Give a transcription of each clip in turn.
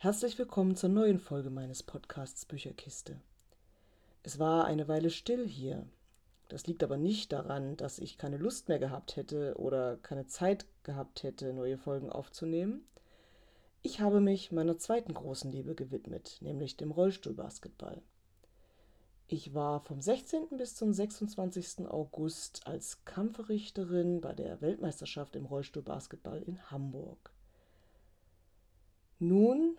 Herzlich willkommen zur neuen Folge meines Podcasts Bücherkiste. Es war eine Weile still hier. Das liegt aber nicht daran, dass ich keine Lust mehr gehabt hätte oder keine Zeit gehabt hätte, neue Folgen aufzunehmen. Ich habe mich meiner zweiten großen Liebe gewidmet, nämlich dem Rollstuhlbasketball. Ich war vom 16. bis zum 26. August als Kampfrichterin bei der Weltmeisterschaft im Rollstuhlbasketball in Hamburg. Nun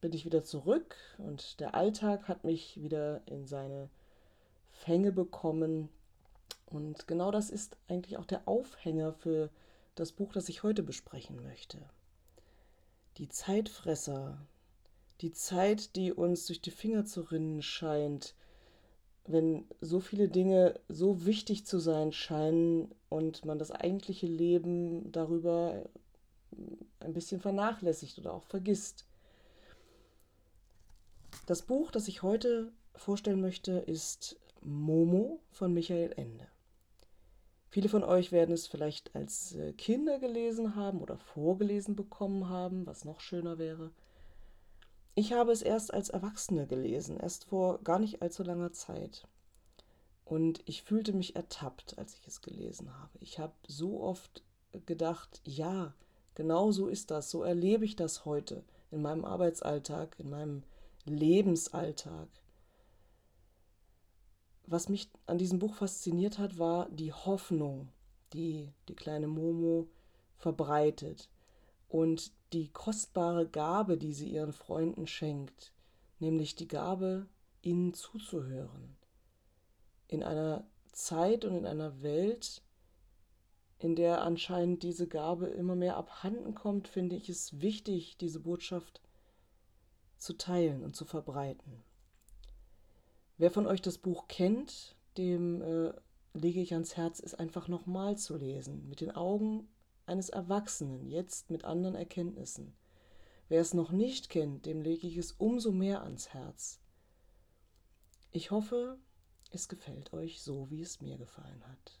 bin ich wieder zurück und der Alltag hat mich wieder in seine Fänge bekommen. Und genau das ist eigentlich auch der Aufhänger für das Buch, das ich heute besprechen möchte. Die Zeitfresser, die Zeit, die uns durch die Finger zu rinnen scheint, wenn so viele Dinge so wichtig zu sein scheinen und man das eigentliche Leben darüber ein bisschen vernachlässigt oder auch vergisst. Das Buch, das ich heute vorstellen möchte, ist Momo von Michael Ende. Viele von euch werden es vielleicht als äh, Kinder gelesen haben oder vorgelesen bekommen haben, was noch schöner wäre. Ich habe es erst als Erwachsene gelesen, erst vor gar nicht allzu langer Zeit. Und ich fühlte mich ertappt, als ich es gelesen habe. Ich habe so oft gedacht, ja, genau so ist das, so erlebe ich das heute in meinem Arbeitsalltag, in meinem Lebensalltag. Was mich an diesem Buch fasziniert hat, war die Hoffnung, die die kleine Momo verbreitet und die kostbare Gabe, die sie ihren Freunden schenkt, nämlich die Gabe, ihnen zuzuhören. In einer Zeit und in einer Welt, in der anscheinend diese Gabe immer mehr abhanden kommt, finde ich es wichtig, diese Botschaft zu teilen und zu verbreiten. Wer von euch das Buch kennt, dem äh, lege ich ans Herz, es einfach nochmal zu lesen, mit den Augen eines Erwachsenen, jetzt mit anderen Erkenntnissen. Wer es noch nicht kennt, dem lege ich es umso mehr ans Herz. Ich hoffe, es gefällt euch so, wie es mir gefallen hat.